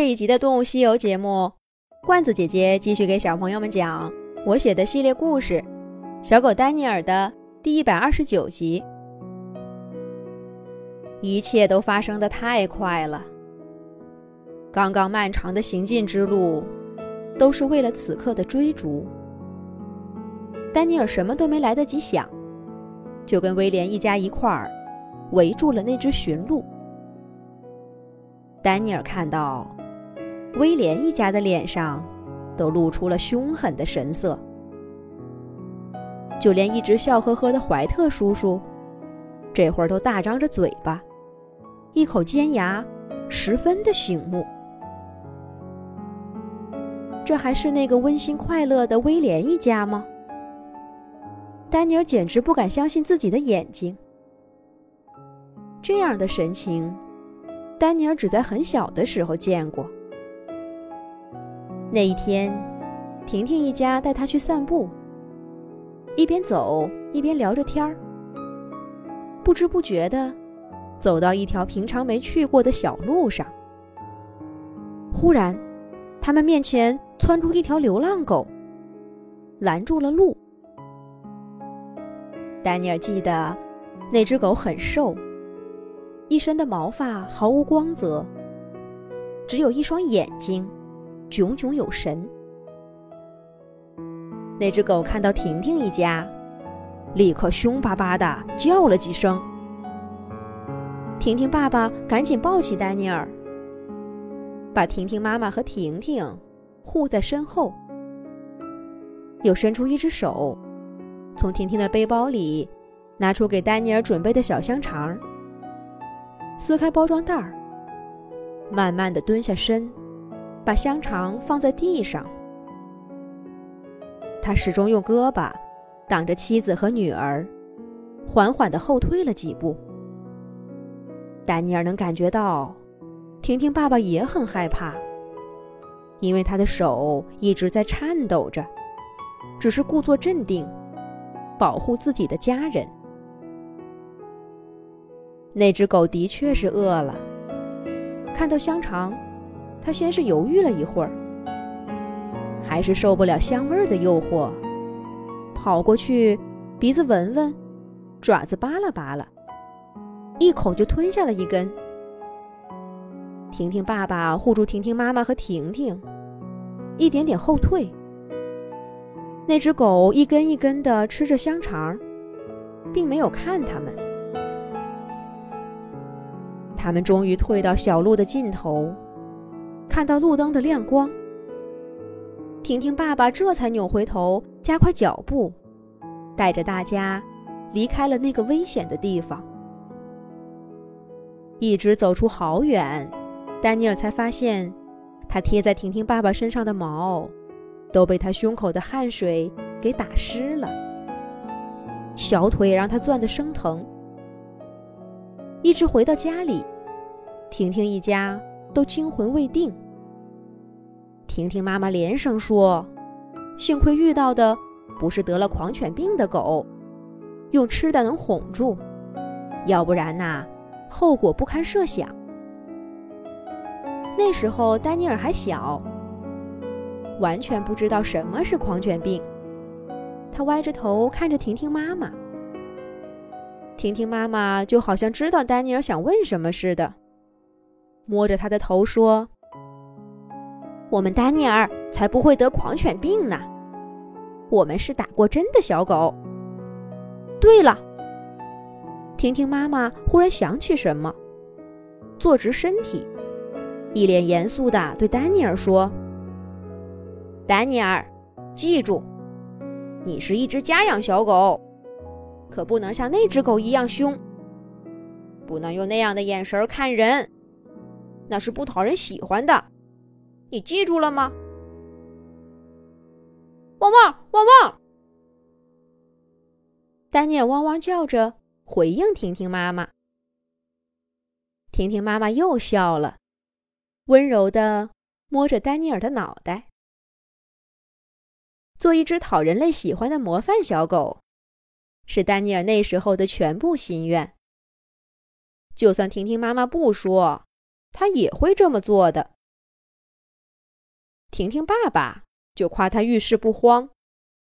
这一集的《动物西游》节目，罐子姐姐继续给小朋友们讲我写的系列故事《小狗丹尼尔》的第一百二十九集。一切都发生的太快了，刚刚漫长的行进之路，都是为了此刻的追逐。丹尼尔什么都没来得及想，就跟威廉一家一块儿围住了那只驯鹿。丹尼尔看到。威廉一家的脸上都露出了凶狠的神色，就连一直笑呵呵的怀特叔叔，这会儿都大张着嘴巴，一口尖牙，十分的醒目。这还是那个温馨快乐的威廉一家吗？丹尼尔简直不敢相信自己的眼睛。这样的神情，丹尼尔只在很小的时候见过。那一天，婷婷一家带他去散步，一边走一边聊着天儿。不知不觉的，走到一条平常没去过的小路上。忽然，他们面前窜出一条流浪狗，拦住了路。丹尼尔记得，那只狗很瘦，一身的毛发毫无光泽，只有一双眼睛。炯炯有神。那只狗看到婷婷一家，立刻凶巴巴的叫了几声。婷婷爸爸赶紧抱起丹尼尔，把婷婷妈妈和婷婷护在身后，又伸出一只手，从婷婷的背包里拿出给丹尼尔准备的小香肠，撕开包装袋儿，慢慢的蹲下身。把香肠放在地上，他始终用胳膊挡着妻子和女儿，缓缓地后退了几步。丹尼尔能感觉到，婷婷爸爸也很害怕，因为他的手一直在颤抖着，只是故作镇定，保护自己的家人。那只狗的确是饿了，看到香肠。他先是犹豫了一会儿，还是受不了香味儿的诱惑，跑过去，鼻子闻闻，爪子扒拉扒拉，一口就吞下了一根。婷婷爸爸护住婷婷妈妈和婷婷，一点点后退。那只狗一根一根的吃着香肠，并没有看他们。他们终于退到小路的尽头。看到路灯的亮光，婷婷爸爸这才扭回头，加快脚步，带着大家离开了那个危险的地方。一直走出好远，丹尼尔才发现，他贴在婷婷爸爸身上的毛都被他胸口的汗水给打湿了，小腿让他攥得生疼。一直回到家里，婷婷一家。都惊魂未定。婷婷妈妈连声说：“幸亏遇到的不是得了狂犬病的狗，用吃的能哄住，要不然呐，后果不堪设想。”那时候丹尼尔还小，完全不知道什么是狂犬病。他歪着头看着婷婷妈妈，婷婷妈妈就好像知道丹尼尔想问什么似的。摸着他的头说：“我们丹尼尔才不会得狂犬病呢，我们是打过针的小狗。”对了，婷婷妈妈忽然想起什么，坐直身体，一脸严肃地对丹尼尔说：“丹尼尔，记住，你是一只家养小狗，可不能像那只狗一样凶，不能用那样的眼神看人。”那是不讨人喜欢的，你记住了吗？汪汪汪汪！丹尼尔汪汪叫着回应婷婷妈妈。婷婷妈妈又笑了，温柔的摸着丹尼尔的脑袋。做一只讨人类喜欢的模范小狗，是丹尼尔那时候的全部心愿。就算婷婷妈妈不说。他也会这么做的。婷婷爸爸就夸他遇事不慌，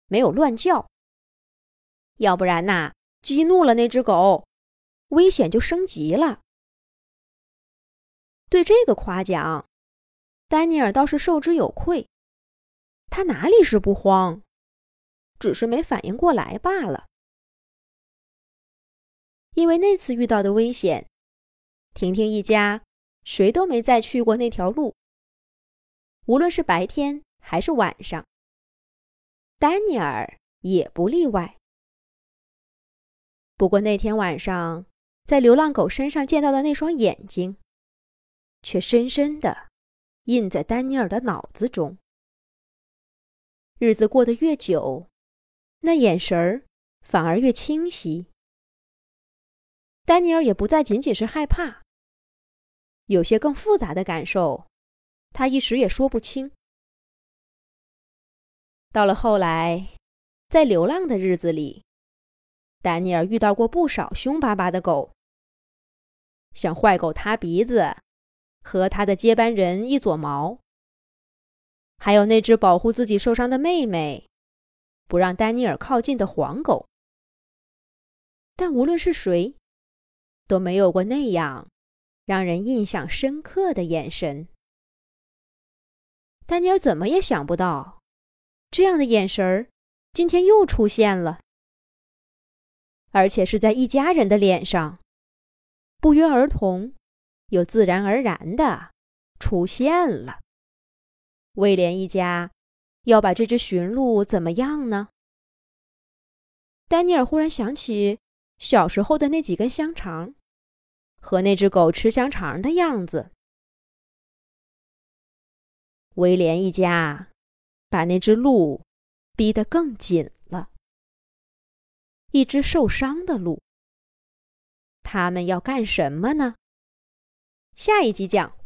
没有乱叫。要不然呐，激怒了那只狗，危险就升级了。对这个夸奖，丹尼尔倒是受之有愧。他哪里是不慌，只是没反应过来罢了。因为那次遇到的危险，婷婷一家谁都没再去过那条路。无论是白天还是晚上，丹尼尔也不例外。不过那天晚上，在流浪狗身上见到的那双眼睛。却深深的印在丹尼尔的脑子中。日子过得越久，那眼神儿反而越清晰。丹尼尔也不再仅仅是害怕，有些更复杂的感受，他一时也说不清。到了后来，在流浪的日子里，丹尼尔遇到过不少凶巴巴的狗，像坏狗塌鼻子。和他的接班人一撮毛，还有那只保护自己受伤的妹妹，不让丹尼尔靠近的黄狗。但无论是谁，都没有过那样让人印象深刻的眼神。丹尼尔怎么也想不到，这样的眼神儿今天又出现了，而且是在一家人的脸上，不约而同。又自然而然的出现了。威廉一家要把这只驯鹿怎么样呢？丹尼尔忽然想起小时候的那几根香肠，和那只狗吃香肠的样子。威廉一家把那只鹿逼得更紧了，一只受伤的鹿。他们要干什么呢？下一集讲。